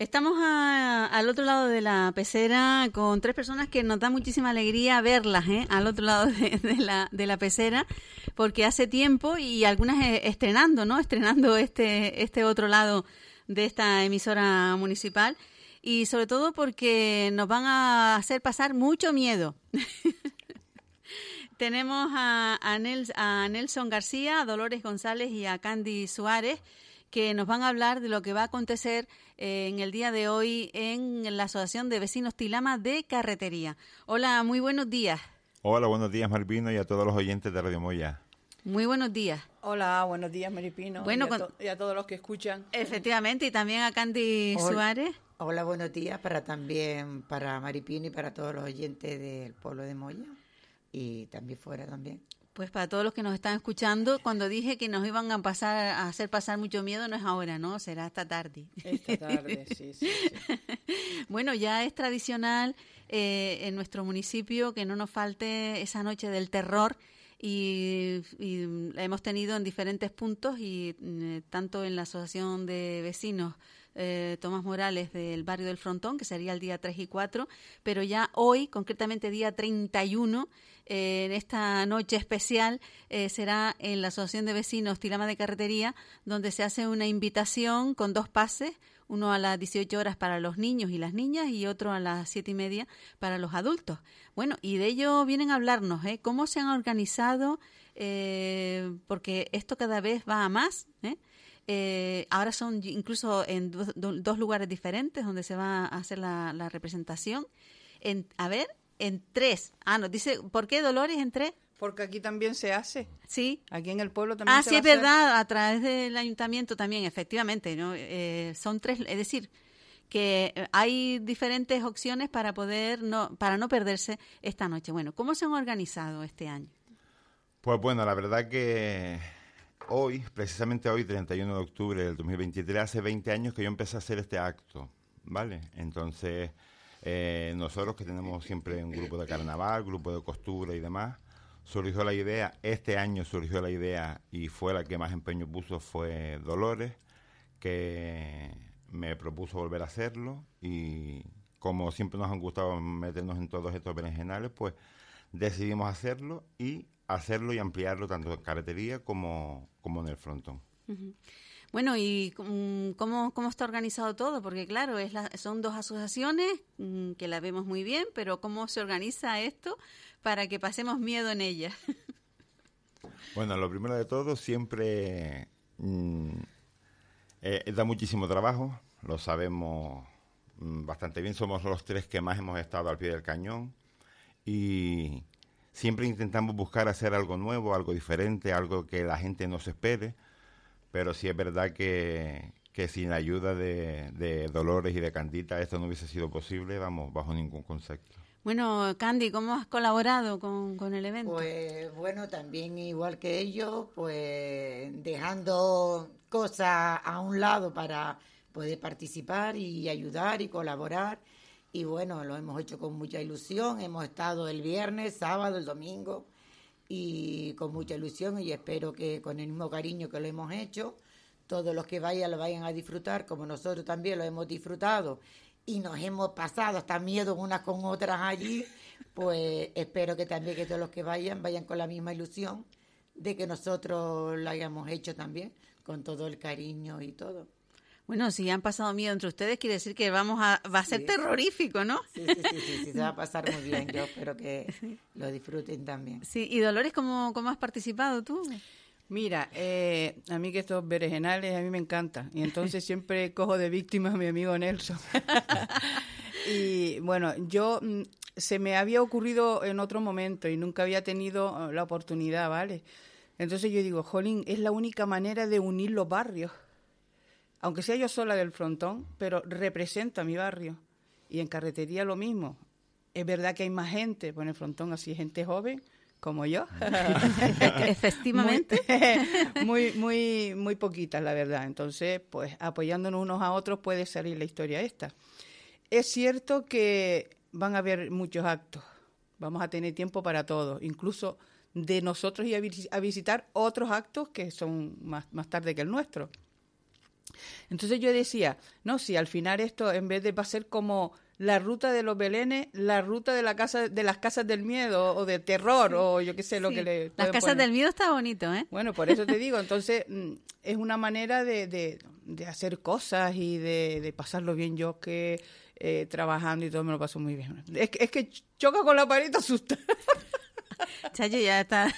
Estamos al otro lado de la pecera con tres personas que nos da muchísima alegría verlas, ¿eh? al otro lado de, la, de la pecera, porque hace tiempo y algunas eh, estrenando, ¿no? Estrenando este, este otro lado de esta emisora municipal y sobre todo porque nos van a hacer pasar mucho miedo. Tenemos a, a, Nelson García, a Dolores González y a Candy Suárez que nos van a hablar de lo que va a acontecer eh, en el día de hoy en la Asociación de Vecinos Tilama de Carretería. Hola, muy buenos días. Hola, buenos días Marvino y a todos los oyentes de Radio Moya. Muy buenos días. Hola, buenos días Maripino bueno, y, a todos los que escuchan. Efectivamente, y también a Candy Suárez. Hola, buenos días para también para Maripino y para todos los oyentes del pueblo de Moya y también fuera también. Pues para todos los que nos están escuchando, cuando dije que nos iban a pasar a hacer pasar mucho miedo, no es ahora, ¿no? Será esta tarde. Esta tarde, sí, sí. bueno, ya es tradicional eh, en nuestro municipio que no nos falte esa noche del terror y, la hemos tenido en diferentes puntos y eh, tanto en la Asociación de Vecinos eh, Tomás Morales del barrio del Frontón, que sería el día 3 y 4, pero ya hoy, concretamente día 31, eh, en esta noche especial, eh, será en la Asociación de Vecinos Tilama de Carretería, donde se hace una invitación con dos pases, uno a las 18 horas para los niños y las niñas y otro a las siete y media para los adultos. Bueno, y de ello vienen a hablarnos, ¿eh? ¿Cómo se han organizado? porque esto cada vez va a más, ¿eh? Eh, ahora son incluso en dos lugares diferentes donde se va a hacer la, representación. En, a ver, en tres. Ah, nos dice, ¿por qué Dolores en tres? Porque aquí también se hace. Sí. Aquí en el pueblo también ah, se sí, es verdad, a través del ayuntamiento también, efectivamente. ¿no? Eh, son tres, es decir, que hay diferentes opciones para poder no para no perderse esta noche. Bueno, ¿cómo se han organizado este año? Pues bueno, la verdad que hoy, precisamente hoy, 31 de octubre del 2023, hace 20 años que yo empecé a hacer este acto, ¿vale? Entonces, eh, nosotros que tenemos siempre un grupo de carnaval, grupo de costura y demás, surgió la idea, este año surgió la idea y fue la que más empeño puso fue Dolores, que me propuso volver a hacerlo y como siempre nos han gustado meternos en todos estos berenjenales, pues decidimos hacerlo y hacerlo y ampliarlo tanto en carretería como, como en el frontón. Bueno, ¿y mm, cómo, cómo está organizado todo? Porque claro, son dos asociaciones mm, que la vemos muy bien, pero ¿cómo se organiza esto para que pasemos miedo en ellas? bueno, lo primero de todo, siempre mm, eh, da muchísimo trabajo, lo sabemos bastante bien, somos los tres que más hemos estado al pie del cañón y Siempre intentamos buscar hacer algo nuevo, algo diferente, algo que la gente no se espere, pero sí es verdad que, que sin la ayuda de, Dolores y de Candita esto no hubiese sido posible, vamos, bajo ningún concepto. Bueno, Candy, ¿cómo has colaborado con, con, el evento? Pues bueno, también igual que ellos, pues dejando cosas a un lado para poder participar y ayudar y colaborar y bueno, lo hemos hecho con mucha ilusión. Hemos estado el viernes, sábado, el domingo y con mucha ilusión y espero que con el mismo cariño que lo hemos hecho, todos los que vayan lo vayan a disfrutar como nosotros también lo hemos disfrutado y nos hemos pasado hasta miedo unas con otras allí, pues espero que también que todos los que vayan vayan con la misma ilusión de que nosotros lo hayamos hecho también con todo el cariño y todo. Bueno, si han pasado miedo entre ustedes, quiere decir que vamos a, va a ser terrorífico, ¿no? Sí, sí, sí, sí, se va a pasar muy bien. Yo espero que lo disfruten también. Sí, y Dolores, ¿cómo, cómo has participado tú? Mira, eh, a mí que estos berenjenales a mí me encantan. Y entonces siempre cojo de víctima a mi amigo Nelson. y bueno, yo mm, se me había ocurrido en otro momento y nunca había tenido la oportunidad, ¿vale? Entonces yo digo, Jolín, es la única manera de unir los barrios aunque sea yo sola del frontón, pero represento a mi barrio. Y en carretería lo mismo. Es verdad que hay más gente, pues en el frontón así, gente joven, como yo. Efectivamente. Muy, muy, muy poquitas, la verdad. Entonces, pues apoyándonos unos a otros puede salir la historia esta. Es cierto que van a haber muchos actos. Vamos a tener tiempo para todo. Incluso de nosotros ir a, visitar otros actos que son más, más tarde que el nuestro. Entonces yo decía, no, si al final esto en vez de va a ser como la ruta de los belenes, la ruta de la casa de las casas del miedo o de terror o yo qué sé lo que le Las casas del miedo está bonito, ¿eh? Bueno, por eso te digo, entonces mm, es una manera de, de, de hacer cosas y de, de, pasarlo bien yo que eh, trabajando y todo me lo paso muy bien. Es, es que choca con la pared y te asusta. Chayo ya está.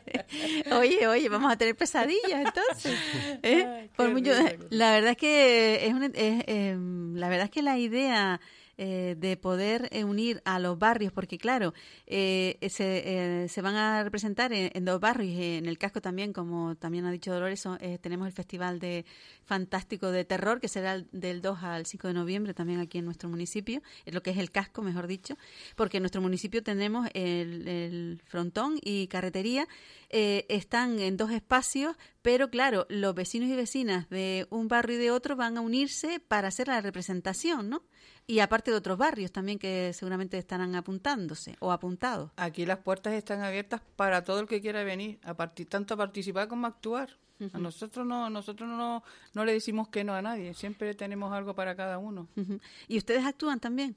oye, oye, vamos a tener pesadillas entonces. ¿Eh? Por mucho, la verdad es que es, una, es eh, la verdad es que la idea eh, de poder eh, unir a los barrios, porque claro, eh, se, eh, se, van a representar en, dos barrios, en el casco también, como también ha dicho Dolores, eh, tenemos el Festival de Fantástico de Terror, que será del 2 al 5 de noviembre también aquí en nuestro municipio, es lo que es el casco, mejor dicho, porque en nuestro municipio tenemos el, el frontón y carretería, eh, están en dos espacios, pero claro, los vecinos y vecinas de un barrio y de otro van a unirse para hacer la representación, ¿no? Y aparte de otros barrios también que seguramente estarán apuntándose o apuntados. Aquí las puertas están abiertas para todo el que quiera venir, a partir, tanto a participar como a actuar. Uh -huh. A nosotros no, nosotros no, no le decimos que no a nadie, siempre tenemos algo para cada uno. Uh -huh. ¿Y ustedes actúan también?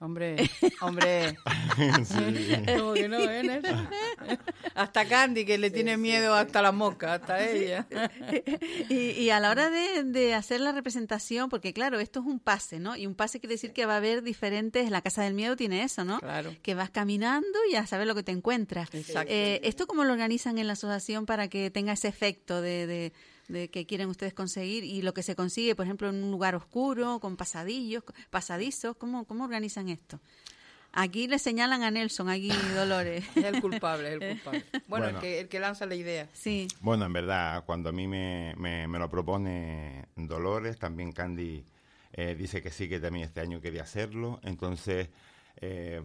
Hombre, hombre. sí. Como que no, ¿eh? Hasta Candy, que le tiene sí, miedo sí. hasta la mosca, hasta ella. y, y, a la hora de, de, hacer la representación, porque claro, esto es un pase, ¿no? Y un pase quiere decir que va a haber diferentes, la Casa del Miedo tiene eso, ¿no? Claro. Que vas caminando y a saber lo que te encuentras. Exacto. Eh, ¿Esto cómo lo organizan en la asociación para que tenga ese efecto de, de de que quieren ustedes conseguir y lo que se consigue, por ejemplo, en un lugar oscuro, con pasadillos, pasadizos, ¿cómo, cómo organizan esto? Aquí le señalan a Nelson, aquí Dolores. es el culpable, es el culpable. Bueno, bueno, el, que, el que lanza la idea. Sí. Bueno, en verdad, cuando a mí me, me, me lo propone Dolores, también Candy eh, dice que sí, que también este año quería hacerlo. Entonces, eh,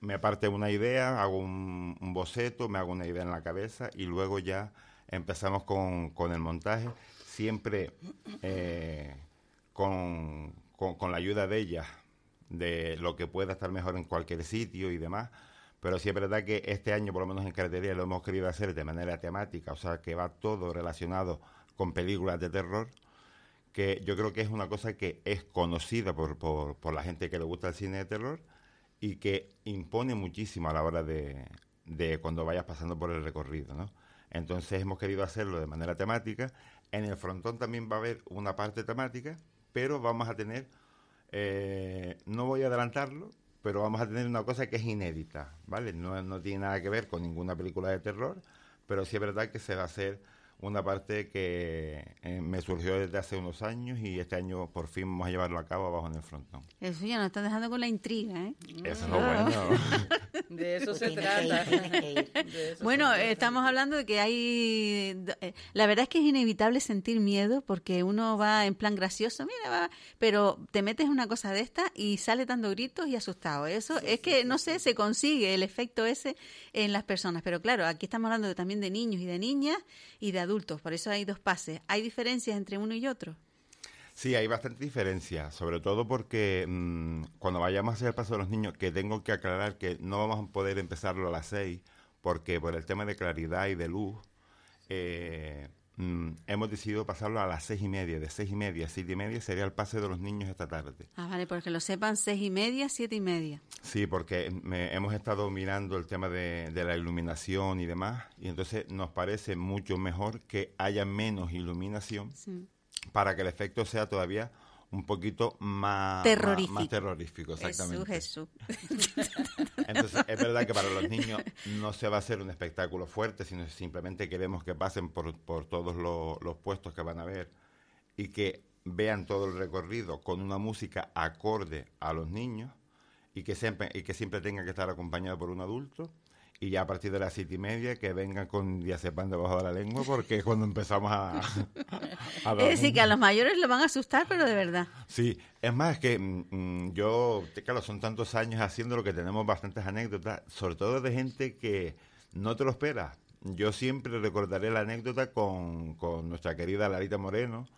me parte una idea, hago un, un boceto, me hago una idea en la cabeza y luego ya empezamos con, con el montaje, siempre eh, con, con, la ayuda de ella, de lo que pueda estar mejor en cualquier sitio y demás. Pero sí es verdad que este año, por lo menos en carretería, lo hemos querido hacer de manera temática, o sea, que va todo relacionado con películas de terror, que yo creo que es una cosa que es conocida por, por, por la gente que le gusta el cine de terror y que impone muchísimo a la hora de, de cuando vayas pasando por el recorrido, ¿no? Entonces hemos querido hacerlo de manera temática. En el frontón también va a haber una parte temática, pero vamos a tener, eh, no voy a adelantarlo, pero vamos a tener una cosa que es inédita, ¿vale? No, no tiene nada que ver con ninguna película de terror, pero sí es verdad que se va a hacer una parte que eh, me surgió desde hace unos años y este año por fin vamos a llevarlo a cabo abajo en el frontón. Eso ya nos está dejando con la intriga, ¿eh? Eso es lo bueno. De eso se trata. Eso bueno, se trata. estamos hablando de que hay... La verdad es que es inevitable sentir miedo porque uno va en plan gracioso, mira, va, pero te metes una cosa de esta y sale dando gritos y asustado. Eso sí, es sí, que, sí, no sé, se consigue el efecto ese en las personas. Pero claro, aquí estamos hablando también de niños y de niñas y de adultos, por eso hay dos pases. ¿Hay diferencias entre uno y otro? Sí, hay bastante diferencia, sobre todo porque mmm, cuando vayamos a hacer el paso de los niños, que tengo que aclarar que no vamos a poder empezarlo a las seis, porque por el tema de claridad y de luz, eh, mmm, hemos decidido pasarlo a las seis y media. De seis y media a siete y media sería el pase de los niños esta tarde. Ah, vale, porque lo sepan, seis y media, siete y media. Sí, porque me, hemos estado mirando el tema de, de, la iluminación y demás, y entonces nos parece mucho mejor que haya menos iluminación. Sí para que el efecto sea todavía un poquito más terrorífico, más, más terrorífico exactamente. Jesús, Jesús. Entonces, es verdad que para los niños no se va a hacer un espectáculo fuerte, sino simplemente queremos que pasen por, por todos los, los puestos que van a ver y que vean todo el recorrido con una música acorde a los niños y que siempre, y que siempre tenga que estar acompañado por un adulto y ya a partir de las siete y media que vengan con diazepam debajo de la lengua porque es cuando empezamos a, a es decir que a los mayores lo van a asustar pero de verdad. Sí es más que mmm, yo claro son tantos años haciendo lo que tenemos bastantes anécdotas sobre todo de gente que no te lo espera. Yo siempre recordaré la anécdota con, con nuestra querida Larita Moreno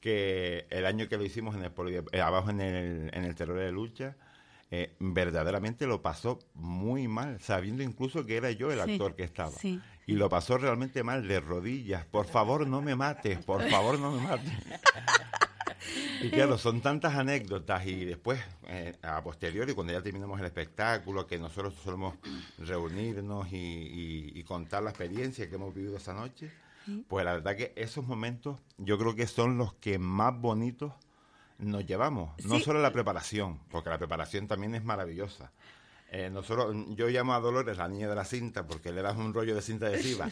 que el año que lo hicimos en el, eh, abajo en el, en el terror de lucha eh, verdaderamente lo pasó muy mal, sabiendo incluso que era yo el actor sí, que estaba. Sí. y lo pasó realmente mal, de rodillas. Por favor, no me mates, por favor, no me mates. Y claro, son tantas anécdotas y después, eh, a posteriori, cuando ya terminamos el espectáculo, que nosotros solemos reunirnos y, y contar la experiencia que hemos vivido esa noche, pues la verdad que esos momentos yo creo que son los que más bonitos nos llevamos. No solo la preparación, porque la preparación también es maravillosa, eh, nosotros, yo llamo a Dolores la niña de la cinta porque le das un rollo de cinta adhesiva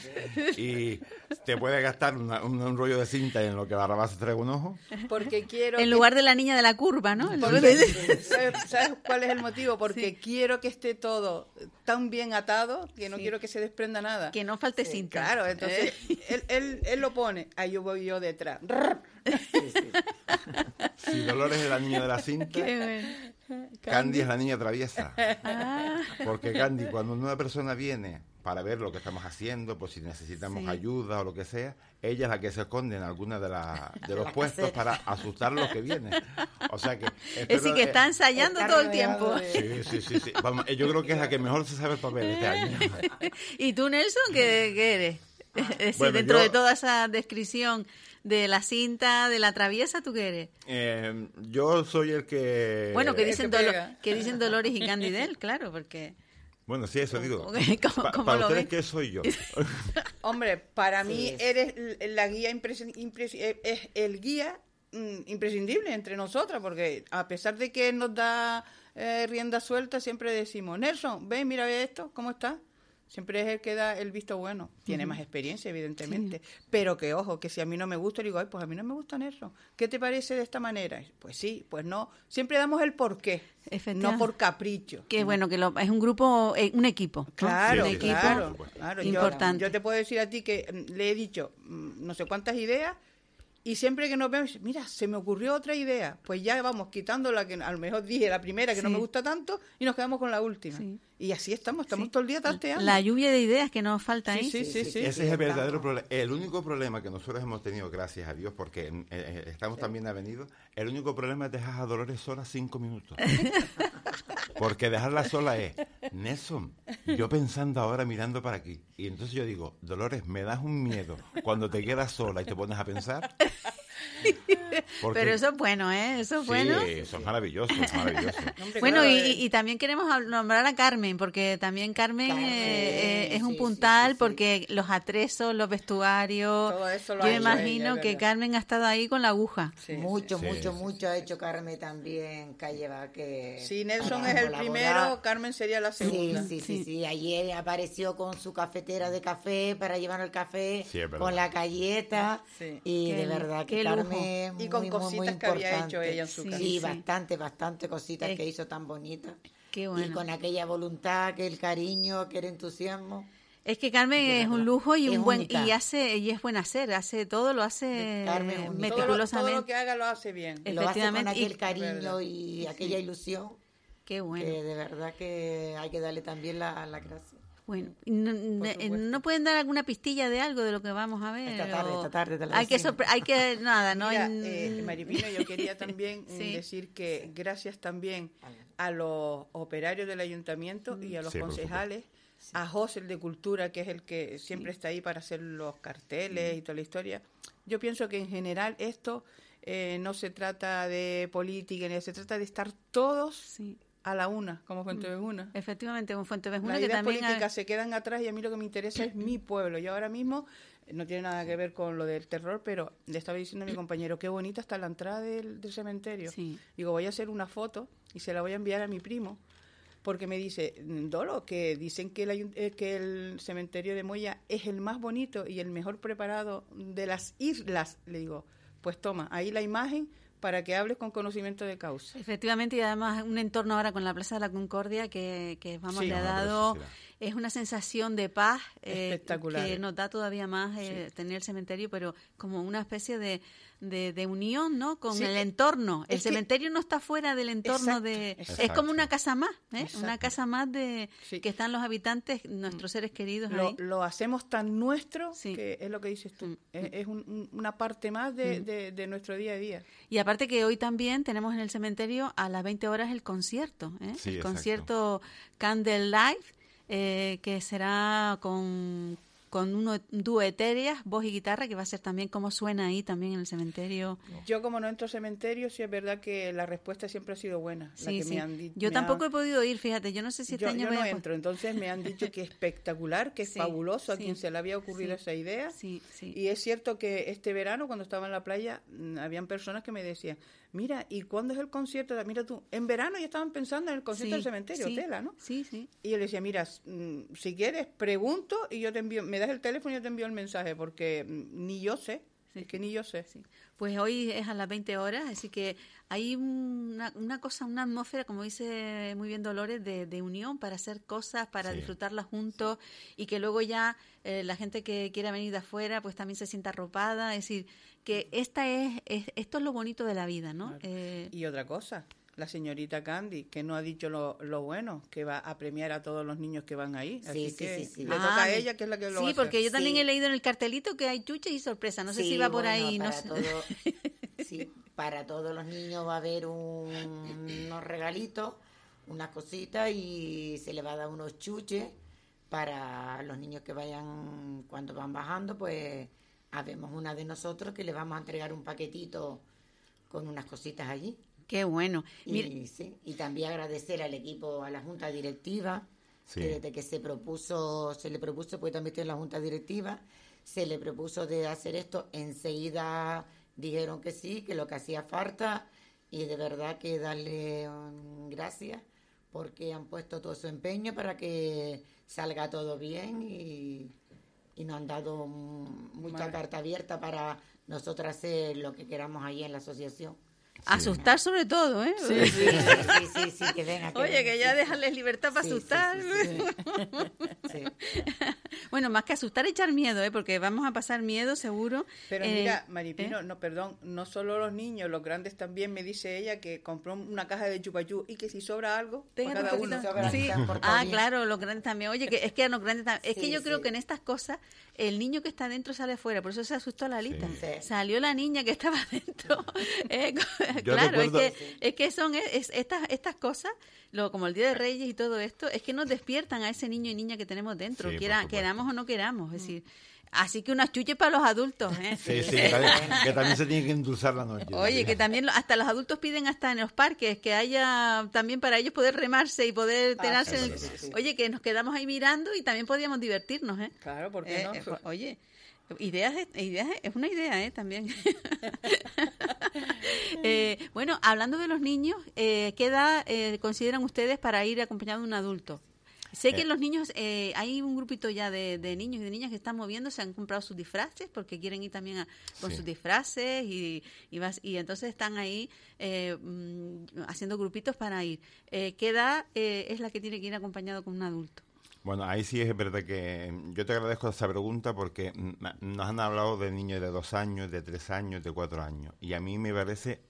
y te puede gastar un, rollo de cinta en lo que Barrabás trae un ojo. Porque quiero. En lugar de la niña de la curva, ¿no? ¿sabes, cuál es el motivo? Porque quiero que esté todo tan bien atado que no quiero que se desprenda nada. Que no falte cinta. Claro, entonces él, él, él, lo pone, ahí yo voy yo detrás. Si Dolores es la niña de la cinta. Candy. es la niña traviesa. Ah. Porque Candy, cuando una persona viene para ver lo que estamos haciendo, por si necesitamos ayuda o lo que sea, ella es la que se esconde en alguna de, de los puestos para asustar a los que vienen. O sea que... Es decir, que está ensayando todo el tiempo. Sí, sí, sí. sí. Vamos, yo creo que es la que mejor se sabe el papel este año. ¿Y tú, Nelson, qué, eres? Es decir, dentro de toda esa descripción de la cinta, de la traviesa, ¿tú qué eres? Eh, yo soy el que... Bueno, que dicen, que, dicen Dolores y Candidel, claro, porque... Bueno, sí, eso digo. ¿Para ustedes qué soy yo? Hombre, para mí eres la guía eh, es el guía mm, imprescindible entre nosotras, porque a pesar de que nos da eh, rienda suelta, siempre decimos, Nelson, ven, mira esto, ¿cómo está? Siempre es el que da el visto bueno. Tiene más experiencia, evidentemente. Pero que, ojo, que si a mí no me gusta, digo, ay, pues a mí no me gusta eso. ¿Qué te parece de esta manera? Pues sí, pues no. Siempre damos el porqué, no por capricho. Que bueno, que lo, es un grupo, eh, un equipo. Claro, claro, claro. Importante. Yo, te puedo decir a ti que mm, le he dicho mm, no sé cuántas ideas y siempre que nos vemos, mira, se me ocurrió otra idea. Pues ya vamos quitando la que a lo mejor dije, la primera que no me gusta tanto, y nos quedamos con la última. Y así estamos, estamos todo el día tasteando. La lluvia de ideas que nos falta ahí. Sí, sí, sí. Ese es el verdadero problema. El único problema que nosotros hemos tenido, gracias a Dios, porque eh, eh, estamos también avenidos, el único problema es dejar a Dolores sola cinco minutos. porque dejarla sola es, Nelson, yo pensando ahora mirando para aquí. Y entonces yo digo, Dolores, me das un miedo cuando te quedas sola y te pones a pensar. Pero eso es bueno, ¿eh? Eso es bueno. Sí, eso es maravilloso, maravilloso. bueno, y, también queremos nombrar a Carmen, porque también Carmen, eh, eh, es un puntal, porque los atresos, los vestuarios. yo me imagino que Carmen ha estado ahí con la aguja. mucho, mucho, mucho ha hecho Carmen también, Calle que. Si Nelson es el primero, Carmen sería la segunda. Sí, sí, sí, Ayer apareció con su cafetera de café para llevar el café, con la galleta. Y de verdad que Carmen y con cositas que había hecho ella en su casa. Sí, bastante, bastante cositas que hizo tan bonitas. Qué bueno. Y con aquella voluntad, que el cariño, que el entusiasmo. Es que Carmen es un lujo y un buen y hace y es buen hacer, hace todo lo hace meticulosamente. Todo lo, que haga lo hace bien. Lo hace con aquel cariño y aquella ilusión. Qué bueno. Que de verdad que hay que darle también la, la gracia. Bueno, no, no, pueden dar alguna pistilla de algo de lo que vamos a ver? Esta tarde, esta tarde hay que hay que nada, no Mira, eh, Maripino, yo quería también decir que gracias también a los operarios del ayuntamiento y a los concejales, a José el de Cultura, que es el que siempre está ahí para hacer los carteles y toda la historia. Yo pienso que en general esto eh, no se trata de política, ni se trata de estar todos sí a la una, como Fuente mm. Vejuna. Efectivamente, como Fuente Vejuna. Las ideas políticas se quedan atrás y a mí lo que me interesa es mi pueblo. Yo ahora mismo, eh, no tiene nada que ver con lo del terror, pero le estaba diciendo a mi compañero, qué bonita está la entrada del, cementerio. Digo, voy a hacer una foto y se la voy a enviar a mi primo, porque me dice, Dolo, que dicen que el, eh, que el cementerio de Moya es el más bonito y el mejor preparado de las islas. Le digo, pues toma, ahí la imagen para que hables con conocimiento de causa. Efectivamente, y además un entorno ahora con la Plaza de la Concordia que, que vamos, le ha dado, es una sensación de paz eh, que nos da todavía más eh, tener el cementerio, pero como una especie de, de, unión, ¿no? Con el entorno. El cementerio no está fuera del entorno de... Es como una casa más, ¿eh? Una casa más de que están los habitantes, nuestros seres queridos lo, Lo hacemos tan nuestro que es lo que dices tú. Mm. Es, una parte más mm. de, de, nuestro día a día. Y aparte que hoy también tenemos en el cementerio a las 20 horas el concierto, ¿eh? el concierto Candle Live, eh, que será con con un dúo etéreas, voz y guitarra, que va a ser también cómo suena ahí también en el cementerio. Yo como no entro al cementerio, sí es verdad que la respuesta siempre ha sido buena. Sí, sí. yo tampoco he podido ir, fíjate, yo no sé si este yo, año... Yo no entro, entonces me han dicho que es espectacular, que es fabuloso, a quien se le había ocurrido esa idea. Y es cierto que este verano, cuando estaba en la playa, mm, habían personas que me decían, mira, ¿y cuándo es el concierto? Mira tú, en verano ya estaban pensando en el concierto del cementerio, Tela, ¿no? Sí, sí. Y yo le decía, mira, mm, si quieres, pregunto y yo te envío, me das el teléfono y yo te envío el mensaje, porque mm, ni yo sé. Es que ni yo sé. Sí. Pues hoy es a las 20 horas, así que hay una, una cosa, una atmósfera, como dice muy bien Dolores, de, de unión para hacer cosas, para disfrutarlas juntos y que luego ya eh, la gente que quiera venir de afuera pues también se sienta arropada. Es decir, que esta es, esto es lo bonito de la vida, ¿no? Eh, y otra cosa, la señorita Candy, que no ha dicho lo, lo, bueno, que va a premiar a todos los niños que van ahí. Así que le toca a ella, que es la que lo Sí, va a porque yo también he leído en el cartelito que hay chuches y sorpresa. No sé si va por ahí. Para, no todo, sí, para todos los niños va a haber unos regalitos, unas cositas y se le va a dar unos chuches para los niños que vayan, cuando van bajando, pues habemos una de nosotros que le vamos a entregar un paquetito con unas cositas allí. Qué bueno. Y, y también agradecer al equipo, a la junta directiva, que desde que se propuso, se le propuso, pues también estoy en la junta directiva, se le propuso de hacer esto, enseguida dijeron que sí, que lo que hacía falta, y de verdad que darle gracias porque han puesto todo su empeño para que salga todo bien y, y nos han dado mucha carta abierta para nosotros hacer lo que queramos ahí en la asociación. Asustar sobre todo, ¿eh? Sí, sí, sí, que venga. Oye, que ya dejarles libertad para asustar. bueno, más que asustar, echar miedo, ¿eh? Porque vamos a pasar miedo, seguro. Pero mira, eh, Maripino, ¿eh? no, perdón, no solo los niños, los grandes también, me dice ella que compró una caja de chupayú y que si sobra algo, pues cada uno. Sí. Ah, claro, los grandes también. Oye, que es que los grandes también. Es que yo creo que en estas cosas el niño que está dentro sale afuera, por eso se asustó la lista. Salió la niña que estaba dentro. Eh, claro, es que, es que son estas, estas cosas, lo, como el Día de Reyes y todo esto, es que nos despiertan a ese niño y niña que tenemos dentro, quiera, queramos o no queramos. Es decir, Así que unas chuches para los adultos. ¿eh? Sí, sí, que también se tiene que endulzar la noche. Oye, que también hasta los adultos piden hasta en los parques que haya también para ellos poder remarse y poder ah, tenerse. Oye, que nos quedamos ahí mirando y también podíamos divertirnos. ¿eh? Claro, ¿por qué no? Eh, oye, ideas, ideas es una idea, ¿eh? También. eh, bueno, hablando de los niños, eh, ¿qué edad eh, consideran ustedes para ir acompañado de un adulto? Sé que eh. los niños, eh, hay un grupito ya de, niños y de niñas que están moviendo, se han comprado sus disfraces porque quieren ir también con sus disfraces y, y, entonces están ahí eh, mm, haciendo grupitos para ir. ¿Qué edad es la que tiene que ir acompañado con un adulto? Bueno, ahí sí es verdad que yo te agradezco esa pregunta porque nos han hablado de niños de dos años, de tres años, de cuatro años. Y a mí me parece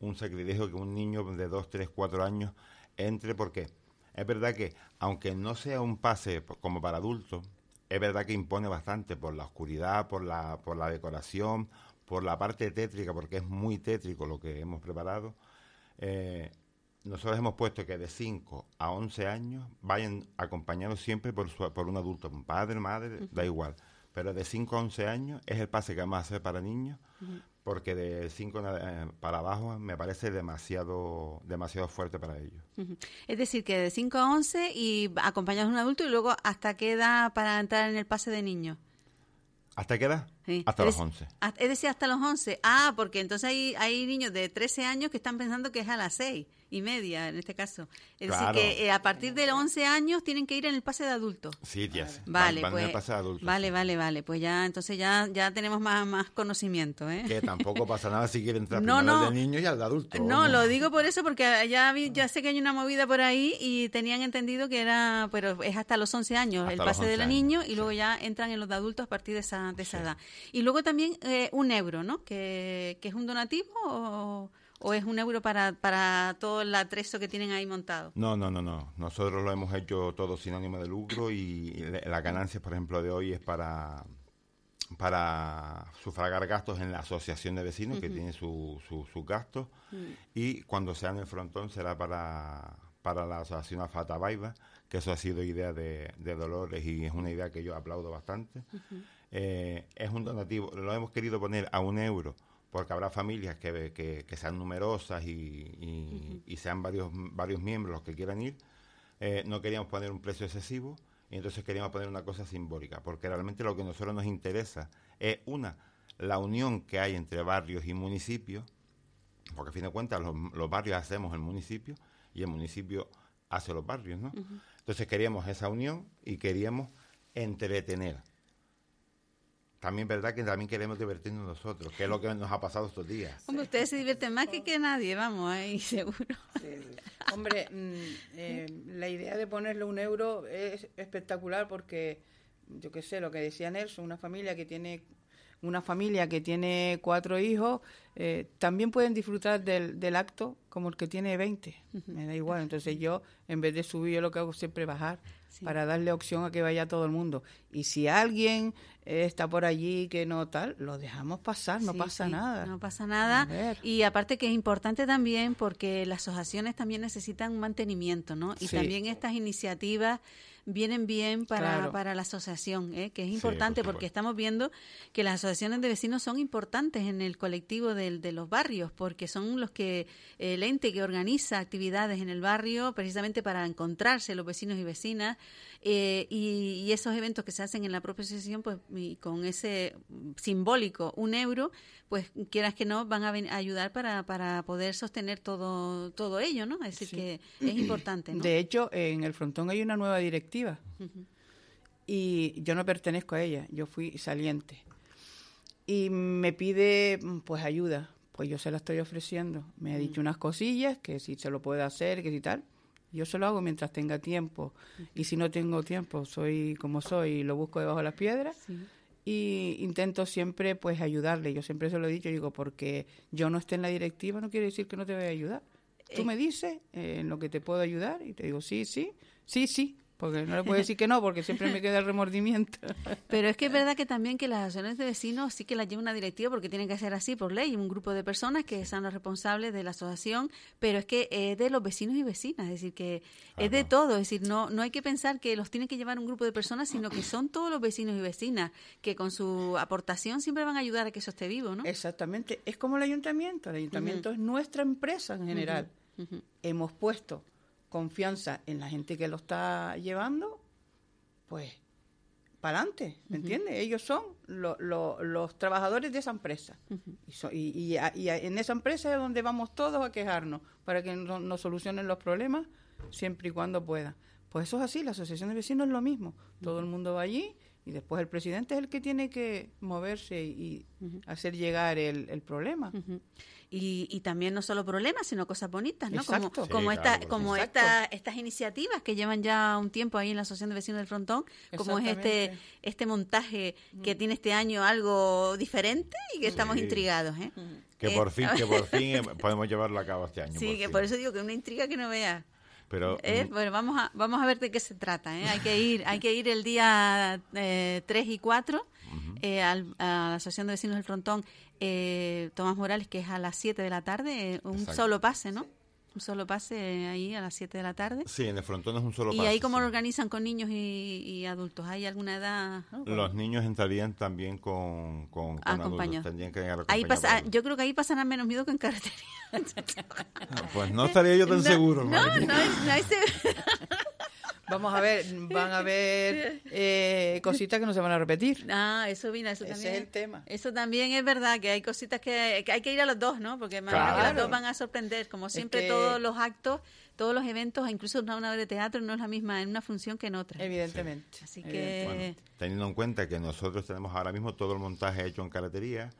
un sacrilegio que un niño de dos, tres, cuatro años entre. ¿Por qué? Es verdad que, aunque no sea un pase como para adultos, es verdad que impone bastante por la oscuridad, por la, por la decoración, por la parte tétrica, porque es muy tétrico lo que hemos preparado. Eh, nosotros hemos puesto que de 5 a 11 años vayan acompañados siempre por, por un adulto, un padre, madre, da igual. Pero de 5 a 11 años es el pase que vamos a hacer para niños, porque de 5 eh, para abajo me parece demasiado demasiado fuerte para ellos. Es decir, que de 5 a 11 y acompañados de un adulto y luego hasta qué edad para entrar en el pase de niños. ¿Hasta qué edad? Hasta los 11. Es decir, hasta los 11. Ah, porque entonces hay, hay niños de 13 años que están pensando que es a las 6 y media en este caso. Es decir, que eh, a partir de los 11 años tienen que ir en el pase de adulto. Sí, ya Vale, pues, vale, vale, vale. Pues ya, entonces ya, ya tenemos más, más conocimiento. ¿eh? Que tampoco pasa nada si quieren entrar no, no, de niños y al de adulto. No, lo digo por eso, porque ya, ya sé que hay una movida por ahí y tenían entendido que era, pero es hasta los 11 años el pase de los niños y luego ya entran en los de adultos a partir de esa, de esa edad. Y luego también eh, un euro, ¿no? Que, que es un donativo o o es un euro para, para todo el atrezo que tienen ahí montado? No, no, no, no. Nosotros lo hemos hecho todo sin ánimo de lucro y la ganancia, por ejemplo, de hoy es para para sufragar gastos en la asociación de vecinos que tiene sus su, su gastos mm. y cuando sea en el frontón será para para la asociación Afata Baiba, que eso ha sido idea de, Dolores y es una idea que yo aplaudo bastante. Eh, es un donativo, lo hemos querido poner a un euro porque habrá familias que, que, sean numerosas y, y, sean varios, varios miembros los que quieran ir. Eh, no queríamos poner un precio excesivo y entonces queríamos poner una cosa simbólica, porque realmente lo que a nosotros nos interesa es una, la unión que hay entre barrios y municipios, porque a fin de cuentas los, barrios hacemos el municipio y el municipio hace los barrios, ¿no? Entonces queríamos esa unión y queríamos entretener también verdad que también queremos divertirnos nosotros, que es lo que nos ha pasado estos días. Hombre, ustedes se divierten más que, que nadie, vamos, ahí seguro. Hombre, mm, eh, la idea de ponerle un euro es espectacular porque, yo qué sé, lo que decía Nelson, una familia que tiene una familia que tiene cuatro hijos, eh, también pueden disfrutar del, del, acto como el que tiene 20. Me da igual. Entonces yo, en vez de subir, yo lo que hago siempre bajar para darle opción a que vaya todo el mundo. Y si alguien está por allí que no tal, lo dejamos pasar, no pasa nada. No pasa nada. Y aparte que es importante también porque las asociaciones también necesitan un mantenimiento, ¿no? Y también estas iniciativas vienen bien para, para la asociación, ¿eh? que es importante porque estamos viendo que las asociaciones de vecinos son importantes en el colectivo de, de los barrios, porque son los que, el ente que organiza actividades en el barrio precisamente para encontrarse los vecinos y vecinas eh, y, esos eventos que se hacen en la propia asociación, pues con ese simbólico, un euro, pues quieras que no, van a, ayudar para, para poder sostener todo, todo ello, ¿no? Es decir, que es importante. ¿no? De hecho, en el frontón hay una nueva directiva y yo no pertenezco a ella, yo fui saliente. Y me pide pues ayuda, pues yo se la estoy ofreciendo. Me ha dicho unas cosillas que si se lo puede hacer, que si tal. Yo se lo hago mientras tenga tiempo. Y si no tengo tiempo, soy como soy lo busco debajo de las piedras. Y intento siempre pues ayudarle. Yo siempre se lo he dicho, digo, porque yo no esté en la directiva no quiere decir que no te voy a ayudar. Tú eh. me dices eh, en lo que te puedo ayudar y te digo, sí, sí, sí, sí, porque no le puedo decir que no, porque siempre me queda el remordimiento. Pero es que es verdad que también que las asociaciones de vecinos sí que las lleva una directiva porque tienen que ser así por ley, un grupo de personas que son los responsables de la asociación, pero es que es de los vecinos y vecinas, es decir, que es de todo, es decir, no, no hay que pensar que los tiene que llevar un grupo de personas, sino que son todos los vecinos y vecinas que con su aportación siempre van a ayudar a que eso esté vivo, ¿no? Exactamente, es como el ayuntamiento, el ayuntamiento es nuestra empresa en general. Hemos puesto confianza en la gente que lo está llevando, pues para adelante, ¿me entiendes? Ellos son los trabajadores de esa empresa. y, en esa empresa es donde vamos todos a quejarnos para que nos solucionen los problemas siempre y cuando pueda. Pues eso es así, la asociación de vecinos es lo mismo. Todo el mundo va allí y después el presidente es el que tiene que moverse y, hacer llegar el, problema y, también no solo problemas, sino cosas bonitas, ¿no? como como, esta, como esta, estas iniciativas que llevan ya un tiempo ahí en la Asociación de Vecinos del Frontón, como es este este montaje que tiene este año algo diferente y que estamos intrigados, ¿eh? Que por fin, que por fin podemos llevarlo a cabo este año. Sí, que por eso digo que es una intriga que no vea. Pero, eh, bueno, vamos a, vamos a ver de qué se trata. ¿eh? Hay que ir hay que ir el día eh, 3 y 4 eh, a la Asociación de Vecinos del Frontón eh, Tomás Morales, que es a las 7 de la tarde, eh, un solo pase, ¿no? Un solo pase ahí a las 7 de la tarde. Sí, en el frontón es un solo pase. ¿Y ahí cómo lo organizan con niños y, adultos? ¿Hay alguna edad? Los niños entrarían también con, con, adultos. ahí pasa, yo creo que ahí pasan menos miedo que en carretera. pues no estaría yo tan seguro. No, no, no, no hay Vamos a ver, van a ver eh, cositas que no se van a repetir. Ah, eso vino, eso también. Ese es el tema. Eso también es verdad, que hay cositas que, hay que ir a los dos, ¿no? Porque las dos van a sorprender. Como siempre, todos los actos, todos los eventos, incluso una obra de teatro, no es la misma en una función que en otra. Evidentemente. Así que. teniendo en cuenta que nosotros tenemos ahora mismo todo el montaje hecho en carretería,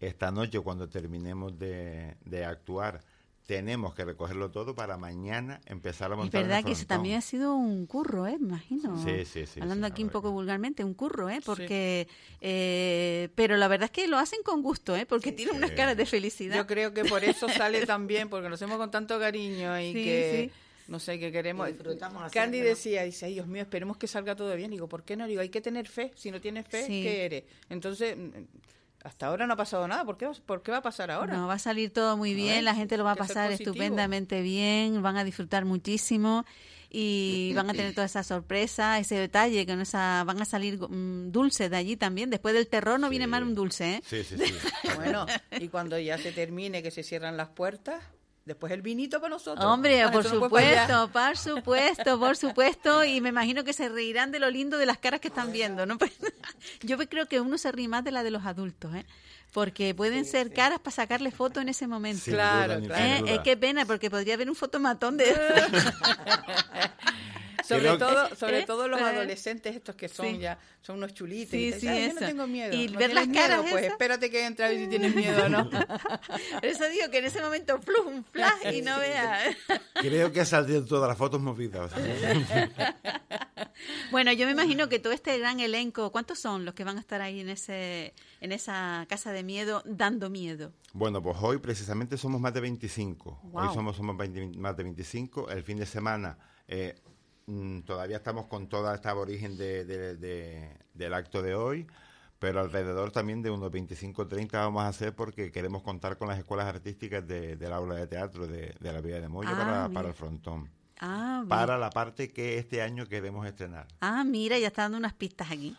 esta noche, cuando terminemos de, de actuar tenemos que recogerlo todo para mañana empezar a montar. Es verdad que eso también ha sido un curro, ¿eh? Me imagino. Sí, sí, sí. Hablando aquí un poco vulgarmente, un curro, ¿eh? Porque, eh, pero la verdad es que lo hacen con gusto, ¿eh? Porque tienen unas caras de felicidad. Yo creo que por eso sale también, porque lo hacemos con tanto cariño y que no sé qué queremos. Candy decía, dice, Dios mío, esperemos que salga todo bien. Digo, ¿por qué no? Digo, hay que tener fe. Si no tienes fe, ¿qué eres? Entonces hasta ahora no ha pasado nada. ¿Por qué, por qué va a pasar ahora? No, va a salir todo muy bien, ver, la gente lo va a pasar estupendamente bien, van a disfrutar muchísimo y van a tener toda esa sorpresa, ese detalle, que no esa, van a salir mm, dulces de allí también. Después del terror no viene mal un dulce, ¿eh? Sí, sí, sí. Bueno, y cuando ya se termine, que se cierran las puertas, después el vinito para nosotros. Hombre, Ah, por supuesto, por supuesto, por supuesto. Y me imagino que se reirán de lo lindo de las caras que están viendo, ¿no? Pues, Yo creo que uno se ríe más de la de los adultos, ¿eh? Porque pueden ser caras para sacarle foto en ese momento. Sin Claro, duda, claro. ¿Eh? Eh, qué pena, porque podría haber un fotomatón de... Sobre todo, sobre ¿Eh? todo los Eh. adolescentes estos que son Sí. ya son unos chulitos. Sí, y sí, Ay, yo eso. no tengo miedo. Y ¿No ver las miedo? caras Pues esas. espérate que entre a ver si tienes miedo o no. Por eso digo que en ese momento, flum, un flash y no vea. Creo que saldrían todas las fotos movidas. Bueno, yo me imagino que todo este gran elenco, ¿cuántos son los que van a estar ahí en ese en esa casa de miedo dando miedo? Bueno, pues hoy precisamente somos más de 25. Guau. Hoy somos, somos 20 más de 25. El fin de semana eh, mm, todavía estamos con toda esta aborigen de, de- de- del acto de hoy, pero alrededor también de unos 25 o 30 vamos a hacer porque queremos contar con las escuelas artísticas de- del aula de teatro de, la Villa de Moya Ah, para, para el frontón. Ah. Para la parte que este año queremos estrenar. ah, mira, ya está dando unas pistas aquí.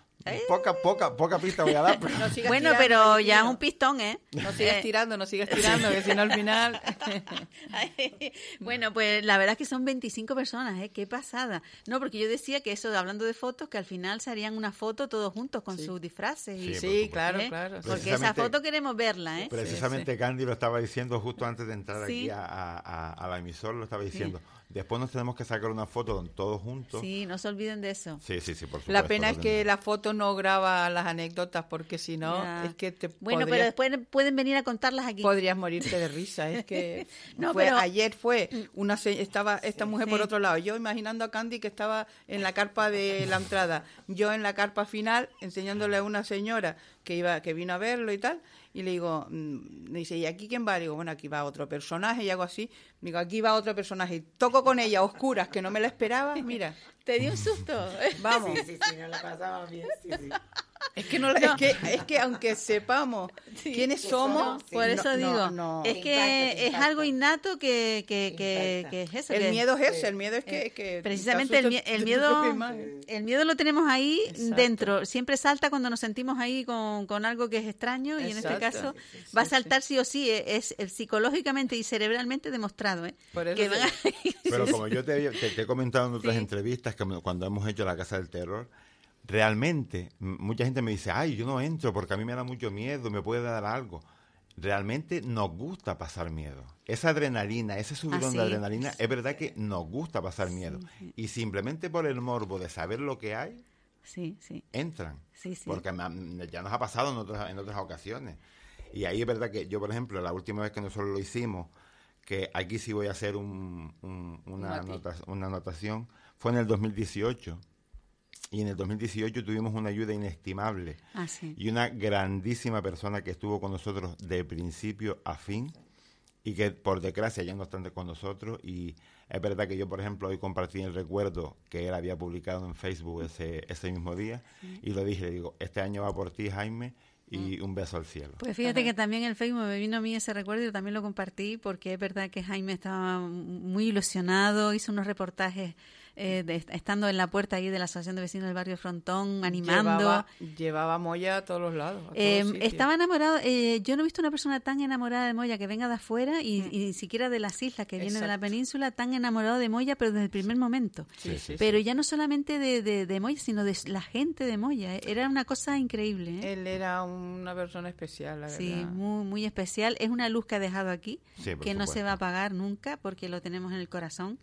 Poca, poca, poca pista voy a dar. pero- No sigas Bueno, tirando, pero ya es un pistón, ¿eh? No sigas Eh, tirando, no sigas tirando, que si no al final... bueno, pues la verdad es que son 25 personas, ¿eh? Qué pasada. No, porque yo decía que eso, hablando de fotos, que al final se harían una foto todos juntos con Sí. sus disfraces. Y, Sí, claro, ¿eh? claro. Porque esa foto queremos verla, ¿eh? Precisamente Candy lo estaba diciendo justo antes de entrar Sí. aquí a, a- a- a la emisora, lo estaba diciendo. Después nos tenemos que sacar una foto todos juntos. Sí, no se olviden de eso. Sí, sí, sí, por supuesto. La pena es que la foto no graba las anécdotas porque si no, es que te Bueno, pero podrías, después pueden venir a contarlas aquí. podrías morirte de risa. Es que No, fue- pero- ayer fue una se- estaba esta mujer por otro lado, yo imaginando a Candy que estaba en la carpa de la entrada, yo en la carpa final enseñándole a una señora que iba que vino a verlo y tal. Y le digo, mm, me dice, ¿y aquí quién va? Le digo, bueno, aquí va otro personaje y hago así. Digo, aquí va otro personaje. Y toco con ella a oscuras, que no me la esperaba. Mira, Te dio un susto. vamos. Sí, sí, sí, nos la pasaba bien, sí, sí. Es que, no, es que es que aunque sepamos Sí, quiénes somos, sí. Por no- eso no- digo, no. es que impacta, es impacta. algo innato que, que, que, que es eso. el que- miedo es ese, el miedo es que, que Precisamente el, el miedo el miedo lo tenemos ahí Exacto. dentro. Siempre salta cuando nos sentimos ahí con, con algo que es extraño y en este caso Sí, va a saltar sí o sí. eh, Es, es psicológicamente y cerebralmente demostrado. ¿eh? Por eso Que te- van a- Pero como yo te, había- te- te he comentado en otras Sí. entrevistas, que cuando hemos hecho La Casa del Terror, realmente mucha gente me dice, ay, yo no entro porque a mí me da mucho miedo, me puede dar algo. Realmente nos gusta pasar miedo. Esa adrenalina, ese subidón de adrenalina, es verdad que nos gusta pasar miedo. Y simplemente por el morbo de saber lo que hay, Sí, sí. entran. Sí, sí. Porque ya nos ha pasado en otras, en otras ocasiones. Y ahí es verdad que yo, por ejemplo, la última vez que nosotros lo hicimos, que aquí sí voy a hacer un- un- una, una anotación, fue en el 2018. Y en el 2018 tuvimos una ayuda inestimable Ah, sí. y una grandísima persona que estuvo con nosotros de principio a fin y que por desgracia ya no están con nosotros y es verdad que yo por ejemplo hoy compartí el recuerdo que él había publicado en Facebook ese, ese mismo día y lo dije, le digo, este año va por ti Jaime y un beso al cielo. Pues fíjate que también en el Facebook me vino a mí ese recuerdo y yo también lo compartí porque es verdad que Jaime estaba muy ilusionado, hizo unos reportajes eh, de- estando en la puerta ahí de la Asociación de Vecinos del Barrio Frontón, animando. Llevaba, llevaba Moya a todos los lados. todos Eh, sitios. estaba enamorado, eh, yo no he visto una persona tan enamorada de Moya que venga de afuera y, y ni siquiera de las islas que viene de la península, tan enamorado de Moya, pero desde el primer momento. Sí, sí, pero ya no solamente de, de, de Moya, sino de la gente de Moya. eh. Era una cosa increíble. ¿eh? Él era una persona especial, la Sí, verdad. muy, muy especial. Es una luz que ha dejado aquí, que no se va a apagar nunca porque lo tenemos en el corazón.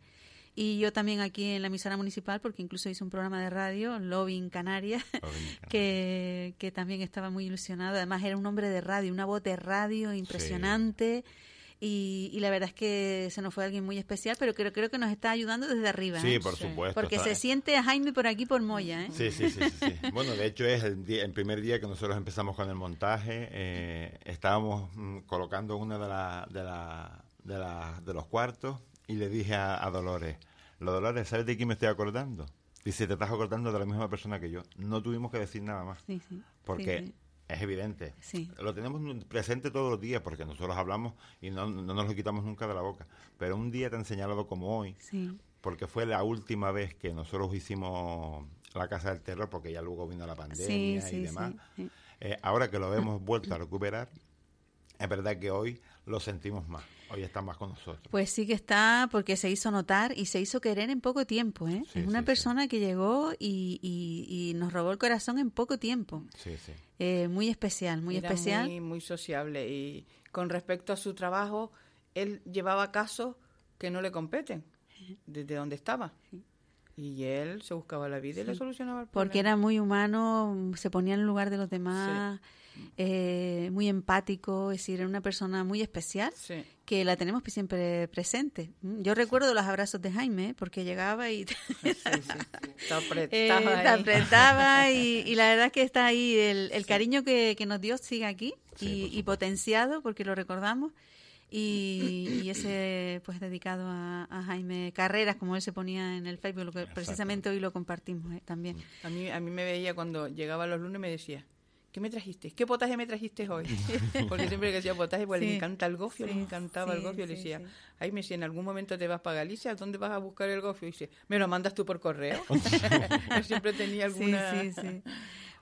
Y yo también aquí en la emisora municipal, porque incluso hice un programa de radio, Lobbying Canarias, que, que también estaba muy ilusionado. Además era un hombre de radio, una voz de radio impresionante. Y, y la verdad es que se nos fue alguien muy especial, pero creo, creo que nos está ayudando desde arriba. Sí, ¿eh? por Sí. supuesto. Porque se siente a Jaime por aquí, por Moya. ¿eh? Sí, sí, sí, sí, sí. Bueno, de hecho es el, día- el primer día que nosotros empezamos con el montaje. eh, estábamos mm, colocando una de, la, de, la, de, la- de los cuartos y le dije a, a Dolores, lo Dolores, ¿sabes de quién me estoy acordando? Dice, te estás acordando de la misma persona que yo. No tuvimos que decir nada más. Sí, sí. Porque Sí. Es evidente. Lo tenemos presente todos los días porque nosotros hablamos y no, no nos lo quitamos nunca de la boca. Pero un día tan señalado como hoy, porque fue la última vez que nosotros hicimos la Casa del Terror, porque ya luego vino la pandemia y demás. Eh, ahora que lo hemos vuelto a recuperar, es verdad que hoy lo sentimos más. Hoy está más con nosotros. Pues sí que está, porque se hizo notar y se hizo querer en poco tiempo. ¿eh? Sí, es una sí, persona que llegó y, y- y nos robó el corazón en poco tiempo. Sí, sí. Eh, muy especial, muy Era especial. Muy, muy sociable. Y con respecto a su trabajo, él llevaba casos que no le competen desde donde estaba. Y él se buscaba la vida y le solucionaba el problema. Porque era muy humano, se ponía en el lugar de los demás, eh, muy empático, es decir, era una persona muy especial Sí. Que la tenemos siempre presente. Mm, Yo recuerdo los abrazos de Jaime, ¿eh? porque llegaba y Sí, sí, sí. Te Eh, apretaba te apretaba y, y la verdad es que está ahí, el, el cariño que, que nos dio sigue aquí Sí, y, y potenciado porque lo recordamos y, y ese pues dedicado a, a Jaime Carreras, como él se ponía en el Facebook, lo que precisamente hoy lo compartimos eh, también. A mí, a mí me veía cuando llegaba los lunes me decía, ¿qué me trajiste? ¿Qué potaje me trajiste hoy? Porque siempre que decía potaje, pues Sí. le encanta el gofio, Sí, le encantaba el sí, gofio. Le decía, sí. ay, me si en algún momento te vas para Galicia, ¿dónde vas a buscar el gofio? Y dice, ¿me lo mandas tú por correo? Él siempre tenía alguna... Sí, sí, sí.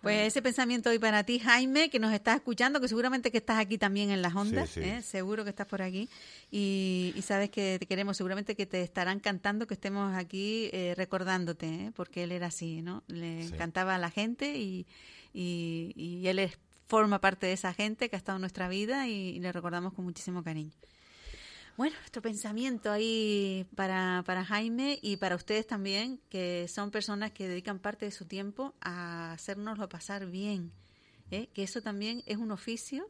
Pues ese pensamiento hoy para ti, Jaime, que nos estás escuchando, que seguramente que estás aquí también en las ondas, Sí, sí. ¿eh? seguro que estás por aquí, y, y sabes que te queremos, seguramente que te estarán cantando que estemos aquí eh, recordándote, ¿eh? porque él era así, ¿no? Le Sí. encantaba a la gente y, y, y él es- forma parte de esa gente que ha estado en nuestra vida y, y le recordamos con muchísimo cariño. Bueno, nuestro pensamiento ahí para, para Jaime y para ustedes también, que son personas que dedican parte de su tiempo a hacernoslo pasar bien. ¿eh? Que eso también es un oficio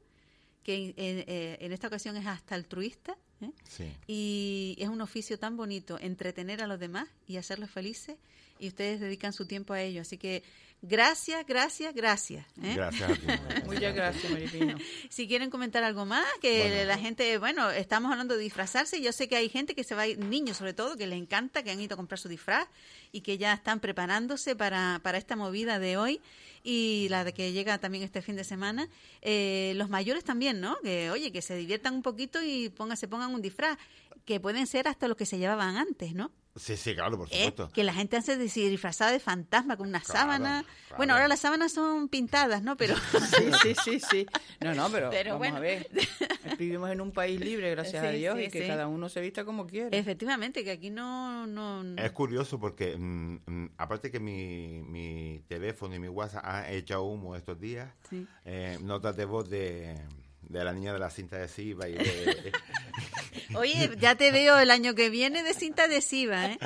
que eh, eh, en esta ocasión es hasta altruista. ¿eh? Sí. Y es un oficio tan bonito, entretener a los demás y hacerlos felices. Y ustedes dedican su tiempo a ello. Así que gracias, gracias, gracias. ¿eh? Gracias a ti. María. Muchas gracias, Maripino. Si quieren comentar algo más, que Bueno. la gente, bueno, estamos hablando de disfrazarse. Yo sé que hay gente que se va, a ir, niños sobre todo, que les encanta, que han ido a comprar su disfraz y que ya están preparándose para, para esta movida de hoy y la de que llega también este fin de semana. Eh, los mayores también, ¿no? Que, oye, que se diviertan un poquito y pongan, se pongan un disfraz, que pueden ser hasta los que se llevaban antes, ¿no? Sí, sí, claro, por ¿Eh? supuesto. Que la gente hace de- disfrazada de fantasma con una Claro, sábana. claro. Bueno, ahora las sábanas son pintadas, ¿no? Pero Sí, sí, sí, sí. No, no, pero, Pero vamos bueno. a ver. Vivimos en un país libre, gracias a Dios, sí, y que sí. cada uno se vista como quiere. efectivamente, que aquí no... no, no- Es curioso porque, mm, mm, aparte que mi, mi teléfono y mi WhatsApp han echado humo estos días, Sí. eh, notas de voz de, de la niña de la cinta adhesiva y de... Oye, ya te veo el año que viene de cinta adhesiva, ¿eh?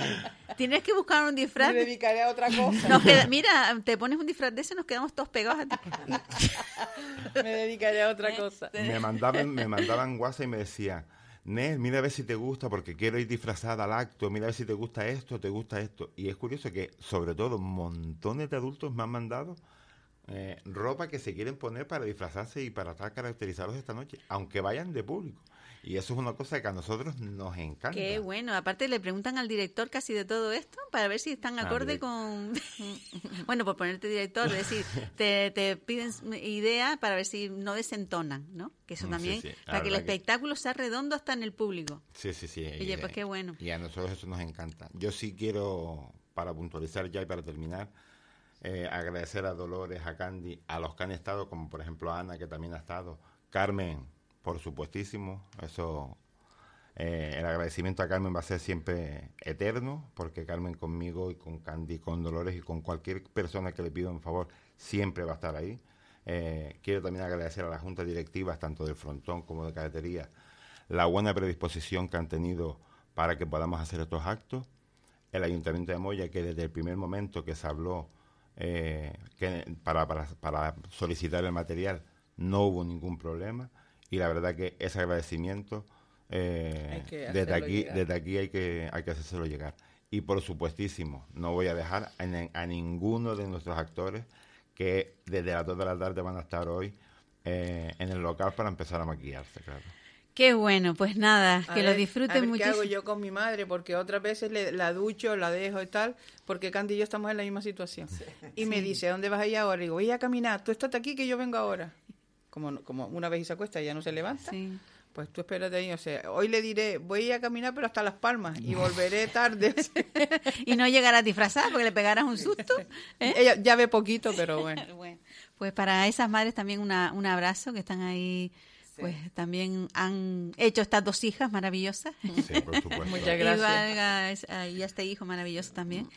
Tienes que buscar un disfraz. Me dedicaré a otra cosa. Nos queda- mira, te pones un disfraz de ese y nos quedamos todos pegados a ti. Me dedicaré a otra cosa. me mandaban me mandaban WhatsApp y me decían, Nel, mira a ver si te gusta porque quiero ir disfrazada al acto, mira a ver si te gusta esto, te gusta esto. Y es curioso que, sobre todo, montones de adultos me han mandado eh, ropa que se quieren poner para disfrazarse y para estar caracterizados esta noche, aunque vayan de público. Y eso es una cosa que a nosotros nos encanta. Qué bueno. Aparte le preguntan al director casi de todo esto para ver si están acorde con... bueno, por ponerte director, es decir, te, te piden ideas para ver si no desentonan, ¿no? Que eso Mm, sí, también, sí, para que el que- espectáculo sea redondo hasta en el público. Sí, sí, sí. Oye, y, pues qué bueno. Y a nosotros eso nos encanta. Yo sí quiero, para puntualizar ya y para terminar, eh, agradecer a Dolores, a Candy, a los que han estado, como por ejemplo Ana, que también ha estado, Carmen, por supuestísimo, eso, eh, el agradecimiento a Carmen va a ser siempre eterno, porque Carmen conmigo y con Candy, con Dolores y con cualquier persona que le pido un favor, siempre va a estar ahí. Eh, quiero también agradecer a las juntas directivas, tanto del frontón como de cadetería, la buena predisposición que han tenido para que podamos hacer estos actos. El Ayuntamiento de Moya, que desde el primer momento que se habló eh, que para, para, para solicitar el material no hubo ningún problema. Y la verdad que ese agradecimiento eh, desde, aquí, llegar. desde aquí hay que, hay que hacérselo llegar. Y por supuestísimo, no voy a dejar a, a ninguno de nuestros actores que desde las 2 de la tarde van a estar hoy eh, en el local para empezar a maquillarse, claro. Qué bueno, pues nada, A que lo disfruten a ver ¿Qué muchísimo. hago yo con mi madre? Porque otras veces le- la ducho, la dejo y tal, porque Candy y yo estamos en la misma situación. Y me dice, ¿a dónde vas a ir ahora? Y digo, voy a caminar, tú estate aquí que yo vengo ahora. Como, no- como una vez y se acuesta, ya no se levanta. Sí. Pues tú espérate ahí, o sea, hoy le diré, voy a ir a caminar pero hasta Las Palmas y volveré tarde. Y no llegarás disfrazada porque le pegarás un susto. ¿eh? Ella ya ve poquito, pero bueno. Bueno, pues para esas madres también una, un abrazo que están ahí, pues también han hecho estas dos hijas maravillosas. Sí, por supuesto. Muchas Y gracias. valga es- ah, y a este hijo maravilloso también.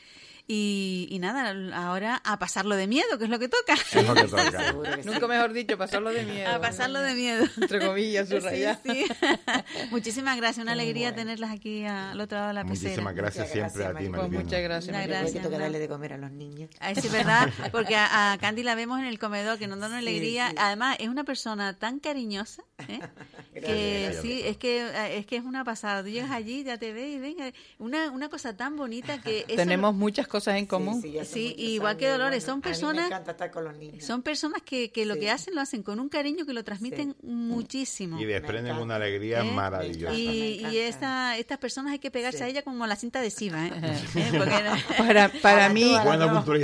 Y, y nada, ahora a pasarlo de miedo, que es lo que toca. Es lo que toca. Que sí. Nunca mejor dicho, pasarlo de miedo. A pasarlo de miedo. Entre comillas, Sí, subrayado. sí. Muchísimas gracias, una alegría tenerlas aquí al otro lado de la pecera. Muchísimas gracias Muchas siempre gracias, a ti. Pues muchas gracias. Una María. gracias. Que darle de comer a los niños. Ay, sí, es verdad, porque a, a Candy la vemos en el comedor, que nos da una Sí, alegría. sí. Además, es una persona tan cariñosa, ¿eh? que Gracias. sí, es que eh, es que es una pasada. Tú llegas allí, ya te ves y venga, una, una cosa tan bonita que Tenemos muchas cosas en común. Sí, sí, igual que Dolores, bueno, son a mí personas- me encanta estar con los niños. son personas que, que lo Sí. que hacen lo hacen con un cariño que lo transmiten muchísimo. Y desprenden una alegría ¿Eh? maravillosa. Y, y esta, estas personas hay que pegarse Sí. a ella como la cinta adhesiva, ¿eh? ¿Eh? Porque Para, para mí,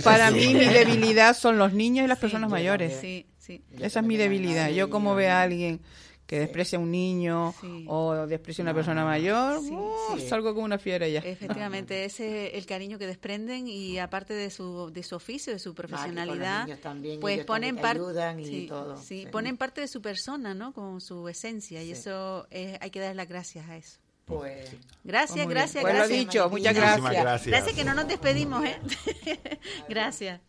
para mí mi debilidad son los niños y las personas yo mayores. también. sí, sí. Esa es mi debilidad. Yo como veo ve a alguien que desprecia a un niño Sí. o desprecia a una persona mayor, Sí, uh, sí. salgo como una fiera ya. Efectivamente, ese es el cariño que desprenden y aparte de su, de su oficio, de su profesionalidad, también, pues ponen parte, ayudan y sí, todo, sí, sí. ponen parte de su persona, ¿no? Con su esencia y eso es- hay que darle las gracias a eso. Pues, Gracias, Pues bien. gracias, Pues lo gracias. dicho, muchas gracias. gracias. Gracias que no nos despedimos, ¿eh? gracias.